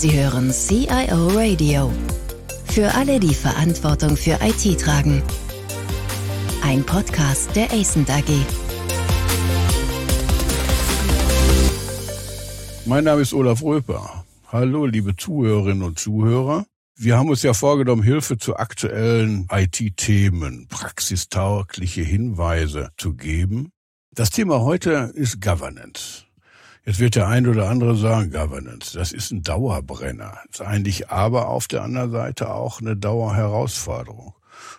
Sie hören CIO Radio. Für alle, die Verantwortung für IT tragen. Ein Podcast der ACENT AG. Mein Name ist Olaf Röper. Hallo, liebe Zuhörerinnen und Zuhörer. Wir haben uns ja vorgenommen, Hilfe zu aktuellen IT-Themen, praxistaugliche Hinweise zu geben. Das Thema heute ist Governance. Jetzt wird der ein oder andere sagen, Governance, das ist ein Dauerbrenner. Ist eigentlich aber auf der anderen Seite auch eine Dauerherausforderung.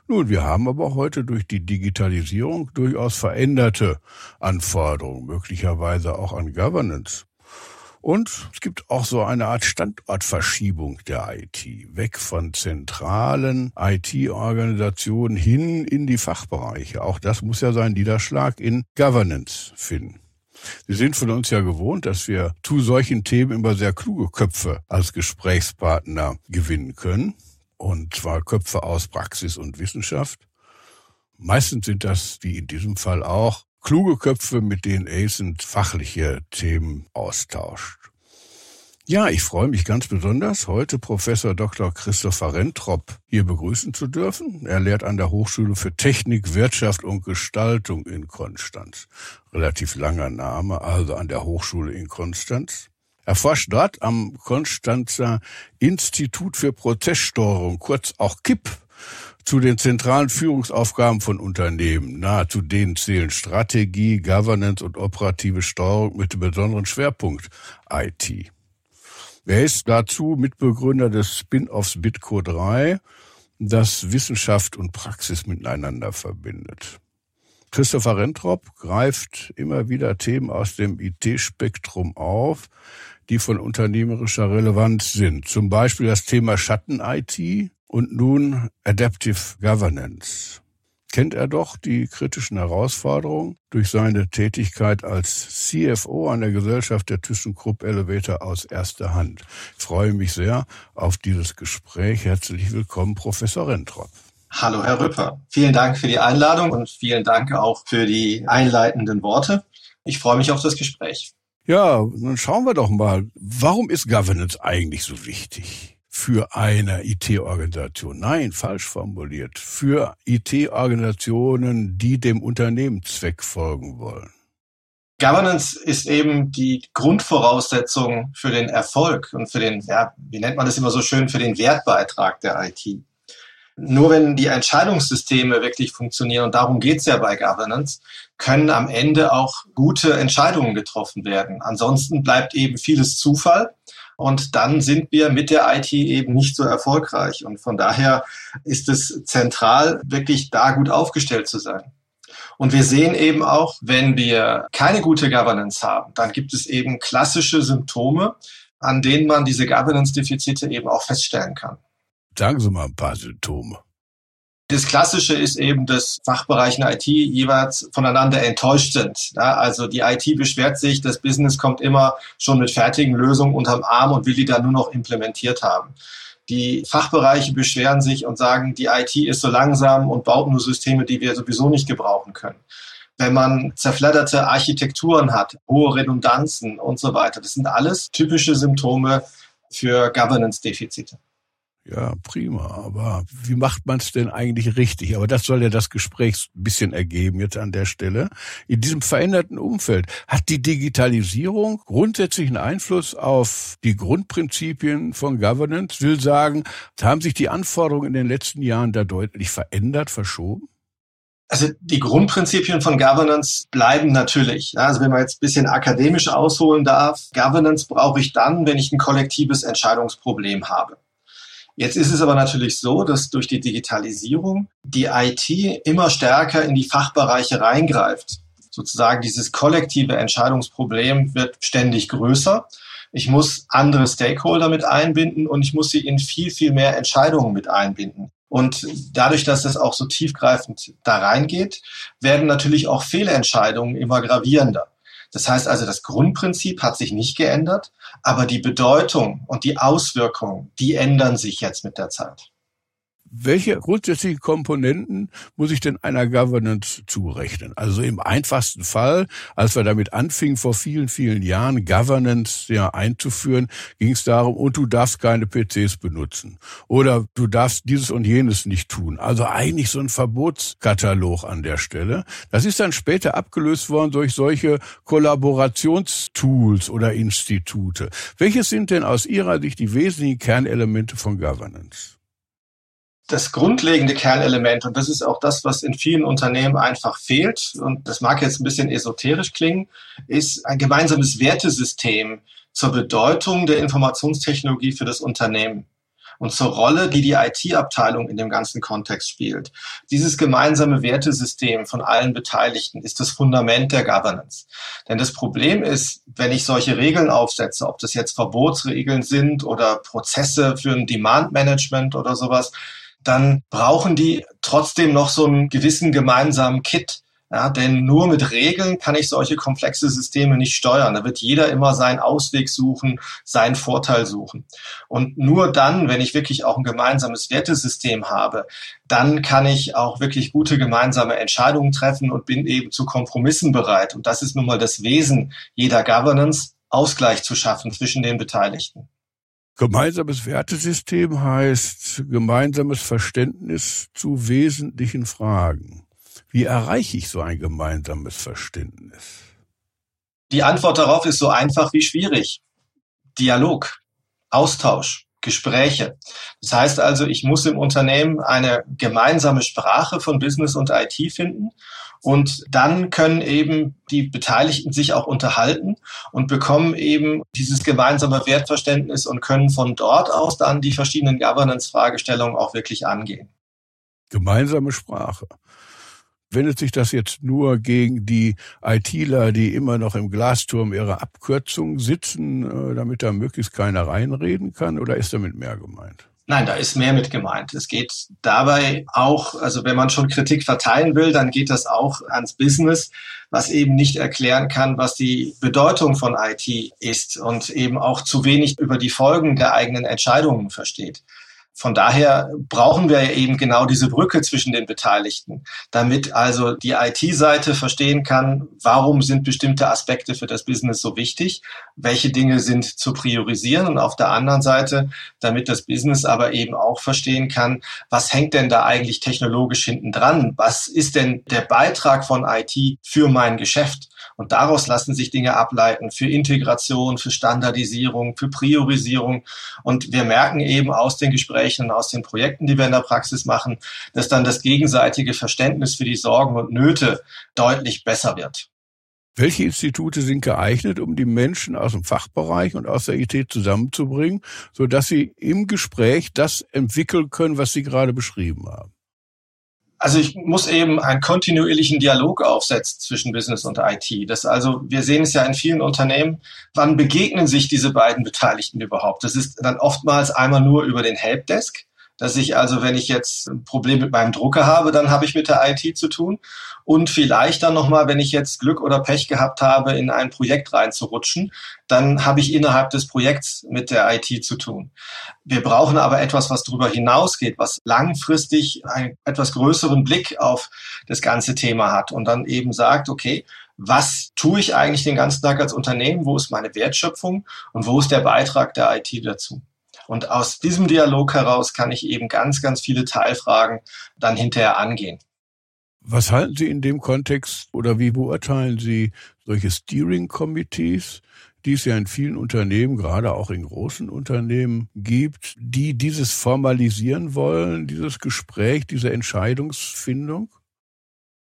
Nun, wir haben aber heute durch die Digitalisierung durchaus veränderte Anforderungen, möglicherweise auch an Governance. Und es gibt auch so eine Art Standortverschiebung der IT, weg von zentralen IT-Organisationen hin in die Fachbereiche. Auch das muss ja seinen Niederschlag in Governance finden. Sie sind von uns ja gewohnt, dass wir zu solchen Themen immer sehr kluge Köpfe als Gesprächspartner gewinnen können. Und zwar Köpfe aus Praxis und Wissenschaft. Meistens sind das, wie in diesem Fall auch, kluge Köpfe, mit denen ACENT fachliche Themen austauscht. Ja, ich freue mich ganz besonders, heute Professor Dr. Christopher Rentrop hier begrüßen zu dürfen. Er lehrt an der Hochschule für Technik, Wirtschaft und Gestaltung in Konstanz. Relativ langer Name, also an der Hochschule in Konstanz. Er forscht dort am Konstanzer Institut für Prozesssteuerung, kurz auch KIP, zu den zentralen Führungsaufgaben von Unternehmen. Na, zu denen zählen Strategie, Governance und operative Steuerung mit dem besonderen Schwerpunkt IT. Er ist dazu Mitbegründer des Spin-offs Bitco 3, das Wissenschaft und Praxis miteinander verbindet. Christopher Rentrop greift immer wieder Themen aus dem IT-Spektrum auf, die von unternehmerischer Relevanz sind. Zum Beispiel das Thema Schatten-IT und nun Adaptive Governance kennt er doch die kritischen Herausforderungen durch seine Tätigkeit als CFO an der Gesellschaft der ThyssenKrupp Elevator aus erster Hand. Ich freue mich sehr auf dieses Gespräch. Herzlich willkommen, Professor Rentrop. Hallo, Herr Rüpper. Vielen Dank für die Einladung und vielen Dank auch für die einleitenden Worte. Ich freue mich auf das Gespräch. Ja, dann schauen wir doch mal, warum ist Governance eigentlich so wichtig? Für eine IT-Organisation. Nein, falsch formuliert. Für IT-Organisationen, die dem Unternehmenszweck folgen wollen. Governance ist eben die Grundvoraussetzung für den Erfolg und für den, ja, wie nennt man das immer so schön, für den Wertbeitrag der IT. Nur wenn die Entscheidungssysteme wirklich funktionieren, und darum geht es ja bei Governance, können am Ende auch gute Entscheidungen getroffen werden. Ansonsten bleibt eben vieles Zufall und dann sind wir mit der IT eben nicht so erfolgreich. Und von daher ist es zentral, wirklich da gut aufgestellt zu sein. Und wir sehen eben auch, wenn wir keine gute Governance haben, dann gibt es eben klassische Symptome, an denen man diese Governance-Defizite eben auch feststellen kann. Sagen Sie mal ein paar Symptome. Das Klassische ist eben, dass Fachbereiche IT jeweils voneinander enttäuscht sind. Ja, also die IT beschwert sich, das Business kommt immer schon mit fertigen Lösungen unterm Arm und will die dann nur noch implementiert haben. Die Fachbereiche beschweren sich und sagen, die IT ist so langsam und baut nur Systeme, die wir sowieso nicht gebrauchen können. Wenn man zerfledderte Architekturen hat, hohe Redundanzen und so weiter, das sind alles typische Symptome für Governance-Defizite. Ja, prima. Aber wie macht man es denn eigentlich richtig? Aber das soll ja das Gespräch ein bisschen ergeben jetzt an der Stelle. In diesem veränderten Umfeld hat die Digitalisierung grundsätzlichen Einfluss auf die Grundprinzipien von Governance? Will sagen, haben sich die Anforderungen in den letzten Jahren da deutlich verändert, verschoben? Also die Grundprinzipien von Governance bleiben natürlich. Also wenn man jetzt ein bisschen akademisch ausholen darf, Governance brauche ich dann, wenn ich ein kollektives Entscheidungsproblem habe. Jetzt ist es aber natürlich so, dass durch die Digitalisierung die IT immer stärker in die Fachbereiche reingreift. Sozusagen dieses kollektive Entscheidungsproblem wird ständig größer. Ich muss andere Stakeholder mit einbinden und ich muss sie in viel, viel mehr Entscheidungen mit einbinden. Und dadurch, dass es auch so tiefgreifend da reingeht, werden natürlich auch Fehlentscheidungen immer gravierender. Das heißt also, das Grundprinzip hat sich nicht geändert, aber die Bedeutung und die Auswirkungen, die ändern sich jetzt mit der Zeit. Welche grundsätzlichen Komponenten muss ich denn einer Governance zurechnen? Also im einfachsten Fall, als wir damit anfingen, vor vielen, vielen Jahren Governance ja einzuführen, ging es darum, und du darfst keine PCs benutzen. Oder du darfst dieses und jenes nicht tun. Also eigentlich so ein Verbotskatalog an der Stelle. Das ist dann später abgelöst worden durch solche Kollaborationstools oder Institute. Welches sind denn aus Ihrer Sicht die wesentlichen Kernelemente von Governance? Das grundlegende Kernelement, und das ist auch das, was in vielen Unternehmen einfach fehlt, und das mag jetzt ein bisschen esoterisch klingen, ist ein gemeinsames Wertesystem zur Bedeutung der Informationstechnologie für das Unternehmen und zur Rolle, die die IT-Abteilung in dem ganzen Kontext spielt. Dieses gemeinsame Wertesystem von allen Beteiligten ist das Fundament der Governance. Denn das Problem ist, wenn ich solche Regeln aufsetze, ob das jetzt Verbotsregeln sind oder Prozesse für ein Demand-Management oder sowas, dann brauchen die trotzdem noch so einen gewissen gemeinsamen Kit. Ja, denn nur mit Regeln kann ich solche komplexe Systeme nicht steuern. Da wird jeder immer seinen Ausweg suchen, seinen Vorteil suchen. Und nur dann, wenn ich wirklich auch ein gemeinsames Wertesystem habe, dann kann ich auch wirklich gute gemeinsame Entscheidungen treffen und bin eben zu Kompromissen bereit. Und das ist nun mal das Wesen jeder Governance, Ausgleich zu schaffen zwischen den Beteiligten. Gemeinsames Wertesystem heißt gemeinsames Verständnis zu wesentlichen Fragen. Wie erreiche ich so ein gemeinsames Verständnis? Die Antwort darauf ist so einfach wie schwierig. Dialog, Austausch, Gespräche. Das heißt also, ich muss im Unternehmen eine gemeinsame Sprache von Business und IT finden und dann können eben die Beteiligten sich auch unterhalten und bekommen eben dieses gemeinsame Wertverständnis und können von dort aus dann die verschiedenen Governance-Fragestellungen auch wirklich angehen. Gemeinsame Sprache. Wendet sich das jetzt nur gegen die ITler, die immer noch im Glasturm ihrer Abkürzung sitzen, äh, damit da möglichst keiner reinreden kann, oder ist damit mehr gemeint? Nein, da ist mehr mit gemeint. Es geht dabei auch, also wenn man schon Kritik verteilen will, dann geht das auch ans Business, was eben nicht erklären kann, was die Bedeutung von IT ist und eben auch zu wenig über die Folgen der eigenen Entscheidungen versteht. Von daher brauchen wir eben genau diese Brücke zwischen den Beteiligten, damit also die IT-Seite verstehen kann, warum sind bestimmte Aspekte für das Business so wichtig, welche Dinge sind zu priorisieren und auf der anderen Seite, damit das Business aber eben auch verstehen kann, was hängt denn da eigentlich technologisch hinten dran? Was ist denn der Beitrag von IT für mein Geschäft? Und daraus lassen sich Dinge ableiten für Integration, für Standardisierung, für Priorisierung. Und wir merken eben aus den Gesprächen und aus den Projekten, die wir in der Praxis machen, dass dann das gegenseitige Verständnis für die Sorgen und Nöte deutlich besser wird. Welche Institute sind geeignet, um die Menschen aus dem Fachbereich und aus der IT zusammenzubringen, sodass sie im Gespräch das entwickeln können, was Sie gerade beschrieben haben? Also ich muss eben einen kontinuierlichen Dialog aufsetzen zwischen Business und IT. Das also, wir sehen es ja in vielen Unternehmen, wann begegnen sich diese beiden Beteiligten überhaupt? Das ist dann oftmals einmal nur über den Helpdesk dass ich also, wenn ich jetzt ein Problem mit meinem Drucker habe, dann habe ich mit der IT zu tun. Und vielleicht dann nochmal, wenn ich jetzt Glück oder Pech gehabt habe, in ein Projekt reinzurutschen, dann habe ich innerhalb des Projekts mit der IT zu tun. Wir brauchen aber etwas, was darüber hinausgeht, was langfristig einen etwas größeren Blick auf das ganze Thema hat und dann eben sagt, okay, was tue ich eigentlich den ganzen Tag als Unternehmen? Wo ist meine Wertschöpfung und wo ist der Beitrag der IT dazu? Und aus diesem Dialog heraus kann ich eben ganz, ganz viele Teilfragen dann hinterher angehen. Was halten Sie in dem Kontext oder wie beurteilen Sie solche Steering Committees, die es ja in vielen Unternehmen, gerade auch in großen Unternehmen gibt, die dieses formalisieren wollen, dieses Gespräch, diese Entscheidungsfindung?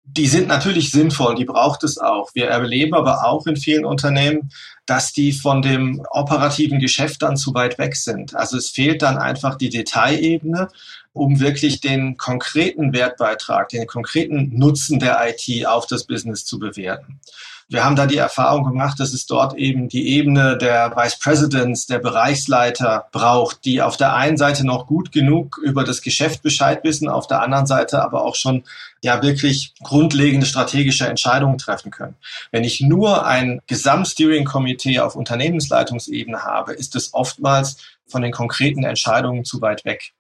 Die sind natürlich sinnvoll, die braucht es auch. Wir erleben aber auch in vielen Unternehmen, dass die von dem operativen Geschäft dann zu weit weg sind. Also es fehlt dann einfach die Detailebene, um wirklich den konkreten Wertbeitrag, den konkreten Nutzen der IT auf das Business zu bewerten. Wir haben da die Erfahrung gemacht, dass es dort eben die Ebene der Vice Presidents, der Bereichsleiter braucht, die auf der einen Seite noch gut genug über das Geschäft Bescheid wissen, auf der anderen Seite aber auch schon ja wirklich grundlegende strategische Entscheidungen treffen können. Wenn ich nur ein Gesamtsteering-Komitee auf Unternehmensleitungsebene habe, ist es oftmals von den konkreten Entscheidungen zu weit weg.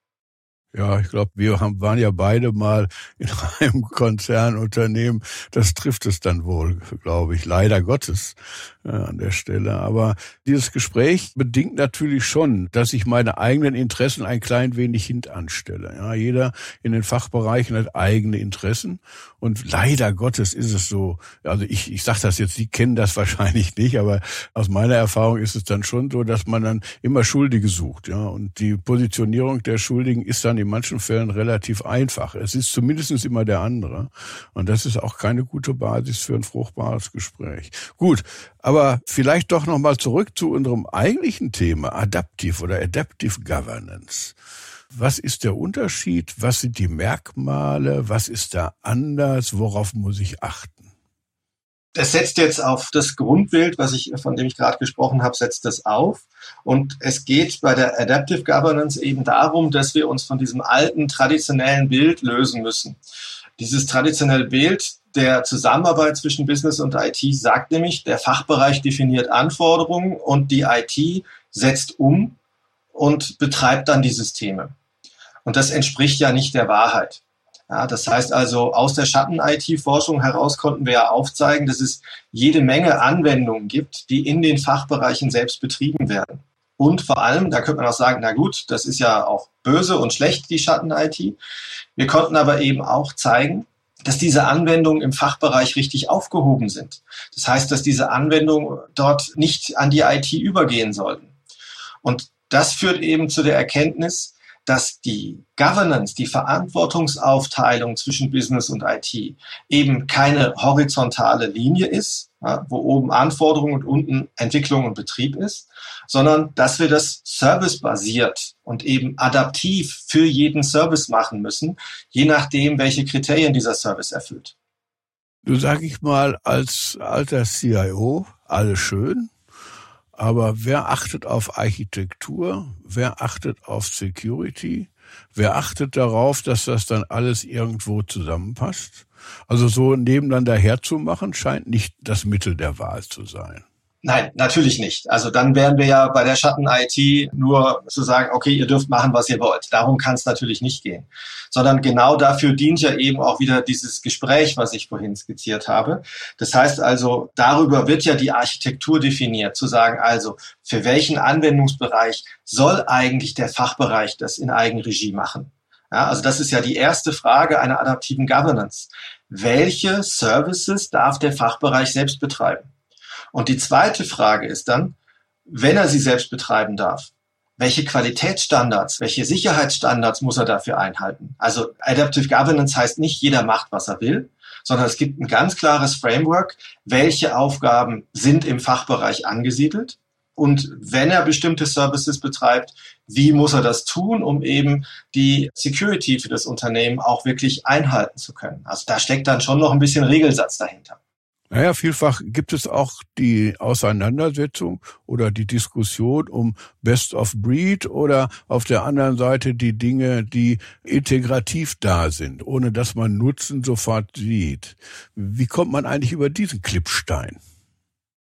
Ja, ich glaube, wir haben, waren ja beide mal in einem Konzernunternehmen. Das trifft es dann wohl, glaube ich, leider Gottes an der Stelle. Aber dieses Gespräch bedingt natürlich schon, dass ich meine eigenen Interessen ein klein wenig hintanstelle. Ja, jeder in den Fachbereichen hat eigene Interessen und leider Gottes ist es so. Also ich, ich sage das jetzt, Sie kennen das wahrscheinlich nicht, aber aus meiner Erfahrung ist es dann schon so, dass man dann immer Schuldige sucht. Ja, und die Positionierung der Schuldigen ist dann in manchen Fällen relativ einfach. Es ist zumindest immer der andere. Und das ist auch keine gute Basis für ein fruchtbares Gespräch. Gut, aber vielleicht doch nochmal zurück zu unserem eigentlichen Thema, Adaptive oder Adaptive Governance. Was ist der Unterschied? Was sind die Merkmale? Was ist da anders? Worauf muss ich achten? Das setzt jetzt auf das Grundbild, was ich, von dem ich gerade gesprochen habe, setzt das auf. Und es geht bei der Adaptive Governance eben darum, dass wir uns von diesem alten traditionellen Bild lösen müssen. Dieses traditionelle Bild der Zusammenarbeit zwischen Business und IT sagt nämlich, der Fachbereich definiert Anforderungen und die IT setzt um und betreibt dann die Systeme. Und das entspricht ja nicht der Wahrheit. Ja, das heißt also, aus der Schatten-IT-Forschung heraus konnten wir ja aufzeigen, dass es jede Menge Anwendungen gibt, die in den Fachbereichen selbst betrieben werden. Und vor allem, da könnte man auch sagen, na gut, das ist ja auch böse und schlecht, die Schatten-IT. Wir konnten aber eben auch zeigen, dass diese Anwendungen im Fachbereich richtig aufgehoben sind. Das heißt, dass diese Anwendungen dort nicht an die IT übergehen sollten. Und das führt eben zu der Erkenntnis, dass die Governance, die Verantwortungsaufteilung zwischen Business und IT eben keine horizontale Linie ist, ja, wo oben Anforderungen und unten Entwicklung und Betrieb ist, sondern dass wir das servicebasiert und eben adaptiv für jeden Service machen müssen, je nachdem, welche Kriterien dieser Service erfüllt. Du sag ich mal, als alter CIO, alles schön, aber wer achtet auf Architektur? Wer achtet auf Security? Wer achtet darauf, dass das dann alles irgendwo zusammenpasst? Also so nebeneinander herzumachen, scheint nicht das Mittel der Wahl zu sein. Nein, natürlich nicht. Also dann wären wir ja bei der Schatten-IT nur zu sagen, okay, ihr dürft machen, was ihr wollt. Darum kann es natürlich nicht gehen. Sondern genau dafür dient ja eben auch wieder dieses Gespräch, was ich vorhin skizziert habe. Das heißt also, darüber wird ja die Architektur definiert, zu sagen, also für welchen Anwendungsbereich soll eigentlich der Fachbereich das in Eigenregie machen? Ja, also das ist ja die erste Frage einer adaptiven Governance. Welche Services darf der Fachbereich selbst betreiben? Und die zweite Frage ist dann, wenn er sie selbst betreiben darf, welche Qualitätsstandards, welche Sicherheitsstandards muss er dafür einhalten? Also Adaptive Governance heißt nicht, jeder macht, was er will, sondern es gibt ein ganz klares Framework, welche Aufgaben sind im Fachbereich angesiedelt und wenn er bestimmte Services betreibt, wie muss er das tun, um eben die Security für das Unternehmen auch wirklich einhalten zu können? Also da steckt dann schon noch ein bisschen Regelsatz dahinter. Naja, vielfach gibt es auch die Auseinandersetzung oder die Diskussion um Best of Breed oder auf der anderen Seite die Dinge, die integrativ da sind, ohne dass man Nutzen sofort sieht. Wie kommt man eigentlich über diesen Klippstein?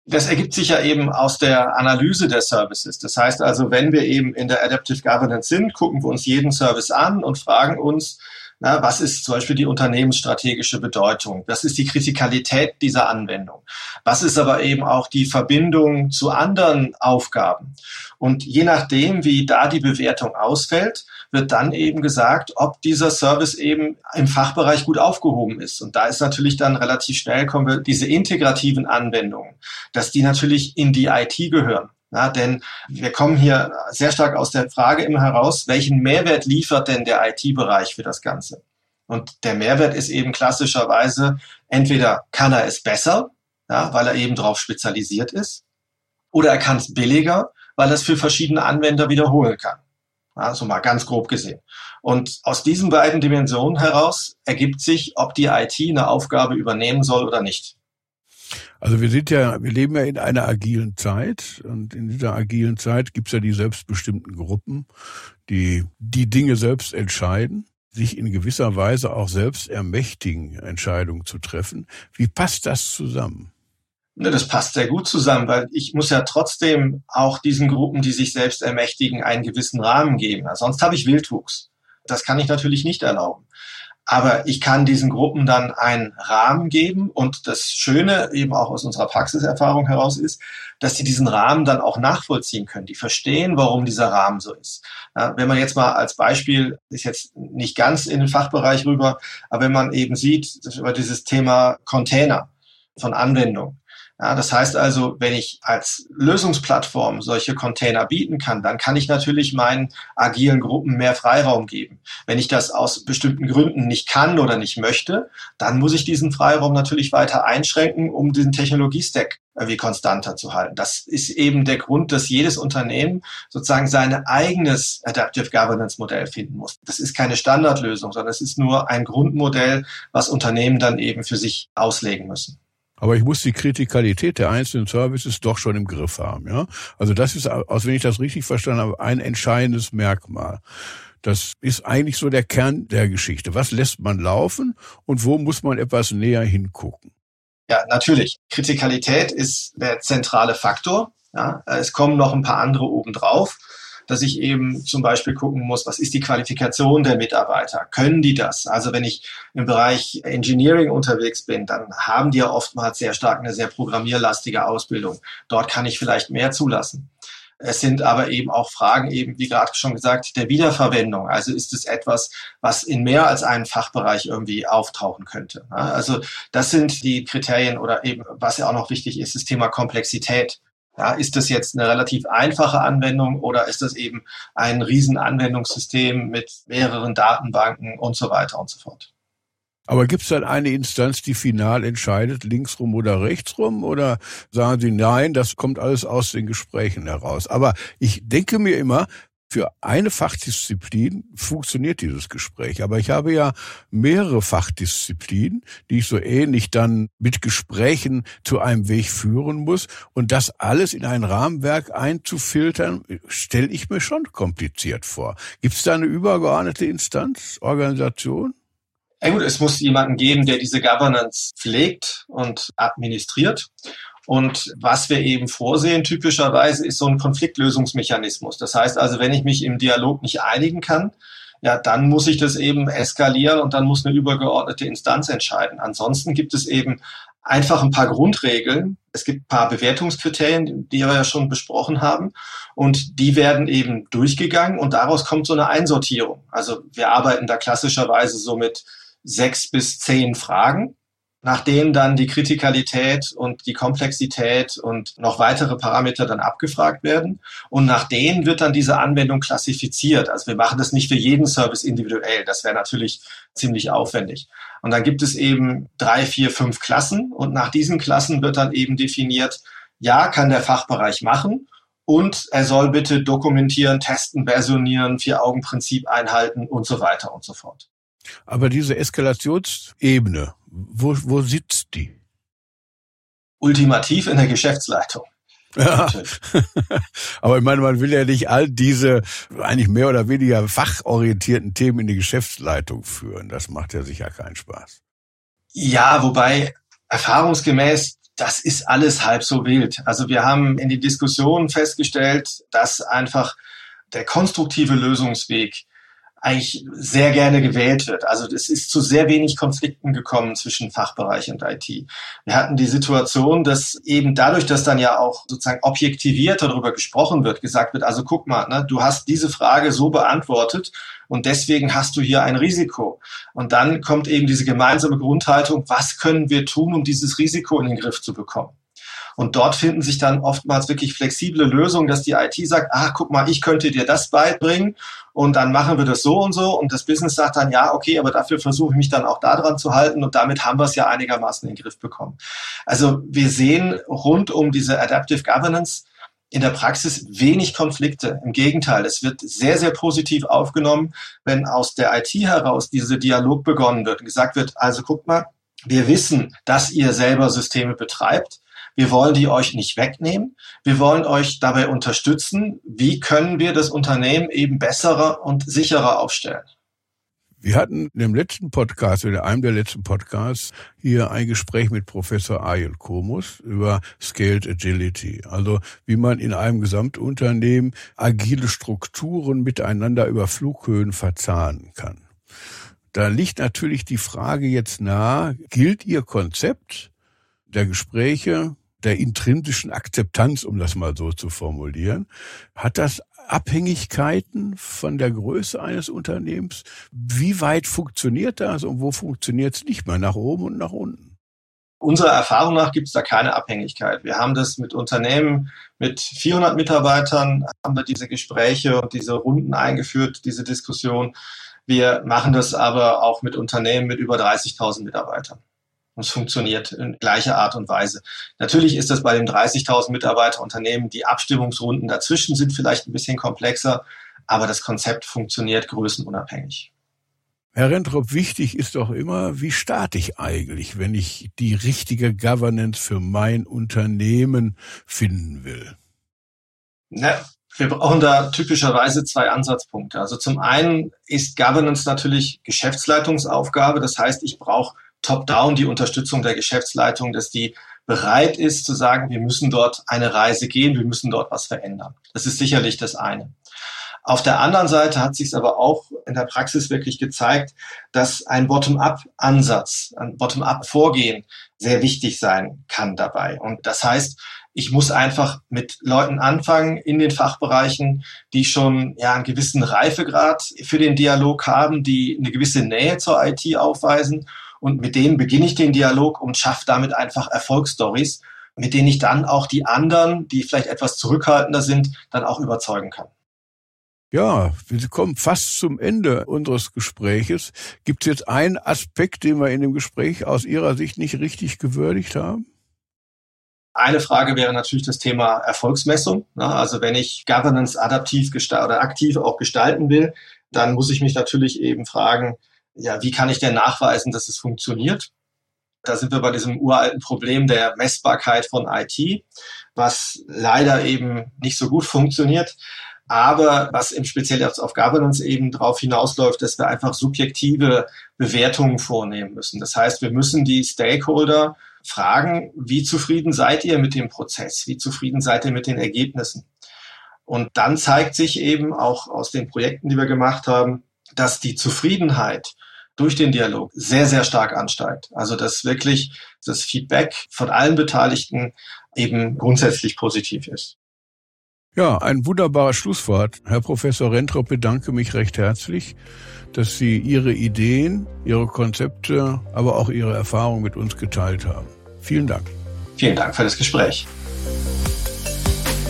Das ergibt sich ja eben aus der Analyse der Services. Das heißt also, wenn wir eben in der Adaptive Governance sind, gucken wir uns jeden Service an und fragen uns, na, was ist zum Beispiel die unternehmensstrategische Bedeutung? Was ist die Kritikalität dieser Anwendung? Was ist aber eben auch die Verbindung zu anderen Aufgaben? Und je nachdem, wie da die Bewertung ausfällt, wird dann eben gesagt, ob dieser Service eben im Fachbereich gut aufgehoben ist. Und da ist natürlich dann relativ schnell kommen wir diese integrativen Anwendungen, dass die natürlich in die IT gehören. Ja, denn wir kommen hier sehr stark aus der Frage immer heraus, welchen Mehrwert liefert denn der IT-Bereich für das Ganze? Und der Mehrwert ist eben klassischerweise, entweder kann er es besser, ja, weil er eben darauf spezialisiert ist, oder er kann es billiger, weil er es für verschiedene Anwender wiederholen kann. Also mal ganz grob gesehen. Und aus diesen beiden Dimensionen heraus ergibt sich, ob die IT eine Aufgabe übernehmen soll oder nicht. Also wir sind ja, wir leben ja in einer agilen Zeit und in dieser agilen Zeit gibt's ja die selbstbestimmten Gruppen, die die Dinge selbst entscheiden, sich in gewisser Weise auch selbst ermächtigen, Entscheidungen zu treffen. Wie passt das zusammen? Ne, das passt sehr gut zusammen, weil ich muss ja trotzdem auch diesen Gruppen, die sich selbst ermächtigen, einen gewissen Rahmen geben. Sonst habe ich Wildwuchs. Das kann ich natürlich nicht erlauben. Aber ich kann diesen Gruppen dann einen Rahmen geben und das Schöne eben auch aus unserer Praxiserfahrung heraus ist, dass sie diesen Rahmen dann auch nachvollziehen können. Die verstehen, warum dieser Rahmen so ist. Wenn man jetzt mal als Beispiel, ist jetzt nicht ganz in den Fachbereich rüber, aber wenn man eben sieht, über dieses Thema Container von Anwendung, ja, das heißt also, wenn ich als Lösungsplattform solche Container bieten kann, dann kann ich natürlich meinen agilen Gruppen mehr Freiraum geben. Wenn ich das aus bestimmten Gründen nicht kann oder nicht möchte, dann muss ich diesen Freiraum natürlich weiter einschränken, um diesen Technologiestack wie konstanter zu halten. Das ist eben der Grund, dass jedes Unternehmen sozusagen sein eigenes Adaptive Governance Modell finden muss. Das ist keine Standardlösung, sondern es ist nur ein Grundmodell, was Unternehmen dann eben für sich auslegen müssen aber ich muss die Kritikalität der einzelnen Services doch schon im Griff haben. Ja? Also das ist, aus wenn ich das richtig verstanden habe, ein entscheidendes Merkmal. Das ist eigentlich so der Kern der Geschichte. Was lässt man laufen und wo muss man etwas näher hingucken? Ja, natürlich. Kritikalität ist der zentrale Faktor. Ja, es kommen noch ein paar andere obendrauf dass ich eben zum Beispiel gucken muss, was ist die Qualifikation der Mitarbeiter? Können die das? Also wenn ich im Bereich Engineering unterwegs bin, dann haben die ja oftmals sehr stark eine sehr programmierlastige Ausbildung. Dort kann ich vielleicht mehr zulassen. Es sind aber eben auch Fragen eben, wie gerade schon gesagt, der Wiederverwendung. Also ist es etwas, was in mehr als einem Fachbereich irgendwie auftauchen könnte. Also das sind die Kriterien oder eben, was ja auch noch wichtig ist, das Thema Komplexität. Ja, ist das jetzt eine relativ einfache Anwendung oder ist das eben ein Riesenanwendungssystem mit mehreren Datenbanken und so weiter und so fort? Aber gibt es dann eine Instanz, die final entscheidet, linksrum oder rechtsrum? Oder sagen Sie, nein, das kommt alles aus den Gesprächen heraus? Aber ich denke mir immer, für eine Fachdisziplin funktioniert dieses Gespräch. Aber ich habe ja mehrere Fachdisziplinen, die ich so ähnlich dann mit Gesprächen zu einem Weg führen muss. Und das alles in ein Rahmenwerk einzufiltern, stelle ich mir schon kompliziert vor. Gibt es da eine übergeordnete Instanz, Organisation? Ja gut, es muss jemanden geben, der diese Governance pflegt und administriert. Und was wir eben vorsehen typischerweise ist so ein Konfliktlösungsmechanismus. Das heißt also, wenn ich mich im Dialog nicht einigen kann, ja, dann muss ich das eben eskalieren und dann muss eine übergeordnete Instanz entscheiden. Ansonsten gibt es eben einfach ein paar Grundregeln. Es gibt ein paar Bewertungskriterien, die wir ja schon besprochen haben. Und die werden eben durchgegangen und daraus kommt so eine Einsortierung. Also wir arbeiten da klassischerweise so mit sechs bis zehn Fragen nachdem dann die Kritikalität und die Komplexität und noch weitere Parameter dann abgefragt werden. Und nach denen wird dann diese Anwendung klassifiziert. Also wir machen das nicht für jeden Service individuell. Das wäre natürlich ziemlich aufwendig. Und dann gibt es eben drei, vier, fünf Klassen. Und nach diesen Klassen wird dann eben definiert, ja, kann der Fachbereich machen. Und er soll bitte dokumentieren, testen, versionieren, Vier-Augen-Prinzip einhalten und so weiter und so fort. Aber diese Eskalationsebene, wo, wo sitzt die? Ultimativ in der Geschäftsleitung. Ja. Aber ich meine, man will ja nicht all diese eigentlich mehr oder weniger fachorientierten Themen in die Geschäftsleitung führen. Das macht ja sicher keinen Spaß. Ja, wobei erfahrungsgemäß, das ist alles halb so wild. Also wir haben in die Diskussion festgestellt, dass einfach der konstruktive Lösungsweg eigentlich sehr gerne gewählt wird. Also es ist zu sehr wenig Konflikten gekommen zwischen Fachbereich und IT. Wir hatten die Situation, dass eben dadurch, dass dann ja auch sozusagen objektiviert darüber gesprochen wird, gesagt wird, also guck mal, ne, du hast diese Frage so beantwortet und deswegen hast du hier ein Risiko. Und dann kommt eben diese gemeinsame Grundhaltung, was können wir tun, um dieses Risiko in den Griff zu bekommen? Und dort finden sich dann oftmals wirklich flexible Lösungen, dass die IT sagt, ach, guck mal, ich könnte dir das beibringen und dann machen wir das so und so. Und das Business sagt dann, ja, okay, aber dafür versuche ich mich dann auch daran zu halten und damit haben wir es ja einigermaßen in den Griff bekommen. Also wir sehen rund um diese Adaptive Governance in der Praxis wenig Konflikte. Im Gegenteil, es wird sehr, sehr positiv aufgenommen, wenn aus der IT heraus dieser Dialog begonnen wird und gesagt wird, also guckt mal, wir wissen, dass ihr selber Systeme betreibt. Wir wollen die euch nicht wegnehmen. Wir wollen euch dabei unterstützen. Wie können wir das Unternehmen eben besserer und sicherer aufstellen? Wir hatten in dem letzten Podcast, in einem der letzten Podcasts, hier ein Gespräch mit Professor Ayel Komus über Scaled Agility. Also wie man in einem Gesamtunternehmen agile Strukturen miteinander über Flughöhen verzahnen kann. Da liegt natürlich die Frage jetzt nahe, gilt Ihr Konzept der Gespräche der intrinsischen Akzeptanz, um das mal so zu formulieren, hat das Abhängigkeiten von der Größe eines Unternehmens? Wie weit funktioniert das und wo funktioniert es nicht mehr, nach oben und nach unten? Unserer Erfahrung nach gibt es da keine Abhängigkeit. Wir haben das mit Unternehmen mit 400 Mitarbeitern, haben wir diese Gespräche und diese Runden eingeführt, diese Diskussion. Wir machen das aber auch mit Unternehmen mit über 30.000 Mitarbeitern. Und es funktioniert in gleicher Art und Weise. Natürlich ist das bei den 30.000 Mitarbeiterunternehmen, die Abstimmungsrunden dazwischen sind vielleicht ein bisschen komplexer, aber das Konzept funktioniert größenunabhängig. Herr Rentrop, wichtig ist doch immer, wie starte ich eigentlich, wenn ich die richtige Governance für mein Unternehmen finden will? Na, wir brauchen da typischerweise zwei Ansatzpunkte. Also zum einen ist Governance natürlich Geschäftsleitungsaufgabe. Das heißt, ich brauche top-down die Unterstützung der Geschäftsleitung, dass die bereit ist zu sagen, wir müssen dort eine Reise gehen, wir müssen dort was verändern. Das ist sicherlich das eine. Auf der anderen Seite hat sich es aber auch in der Praxis wirklich gezeigt, dass ein Bottom-up-Ansatz, ein Bottom-up-Vorgehen sehr wichtig sein kann dabei. Und das heißt, ich muss einfach mit Leuten anfangen in den Fachbereichen, die schon ja einen gewissen Reifegrad für den Dialog haben, die eine gewisse Nähe zur IT aufweisen und mit denen beginne ich den Dialog und schaffe damit einfach Erfolgsstories, mit denen ich dann auch die anderen, die vielleicht etwas zurückhaltender sind, dann auch überzeugen kann. Ja, wir kommen fast zum Ende unseres Gespräches. Gibt es jetzt einen Aspekt, den wir in dem Gespräch aus Ihrer Sicht nicht richtig gewürdigt haben? Eine Frage wäre natürlich das Thema Erfolgsmessung. Also wenn ich Governance adaptiv oder aktiv auch gestalten will, dann muss ich mich natürlich eben fragen, ja, wie kann ich denn nachweisen, dass es funktioniert? Da sind wir bei diesem uralten Problem der Messbarkeit von IT, was leider eben nicht so gut funktioniert. Aber was im speziell auf Governance eben darauf hinausläuft, dass wir einfach subjektive Bewertungen vornehmen müssen. Das heißt, wir müssen die Stakeholder fragen, wie zufrieden seid ihr mit dem Prozess? Wie zufrieden seid ihr mit den Ergebnissen? Und dann zeigt sich eben auch aus den Projekten, die wir gemacht haben, dass die Zufriedenheit durch den Dialog sehr, sehr stark ansteigt. Also dass wirklich das Feedback von allen Beteiligten eben grundsätzlich positiv ist. Ja, ein wunderbares Schlusswort. Herr Professor Rentrop, bedanke mich recht herzlich, dass Sie Ihre Ideen, Ihre Konzepte, aber auch Ihre Erfahrungen mit uns geteilt haben. Vielen Dank. Vielen Dank für das Gespräch.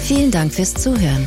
Vielen Dank fürs Zuhören.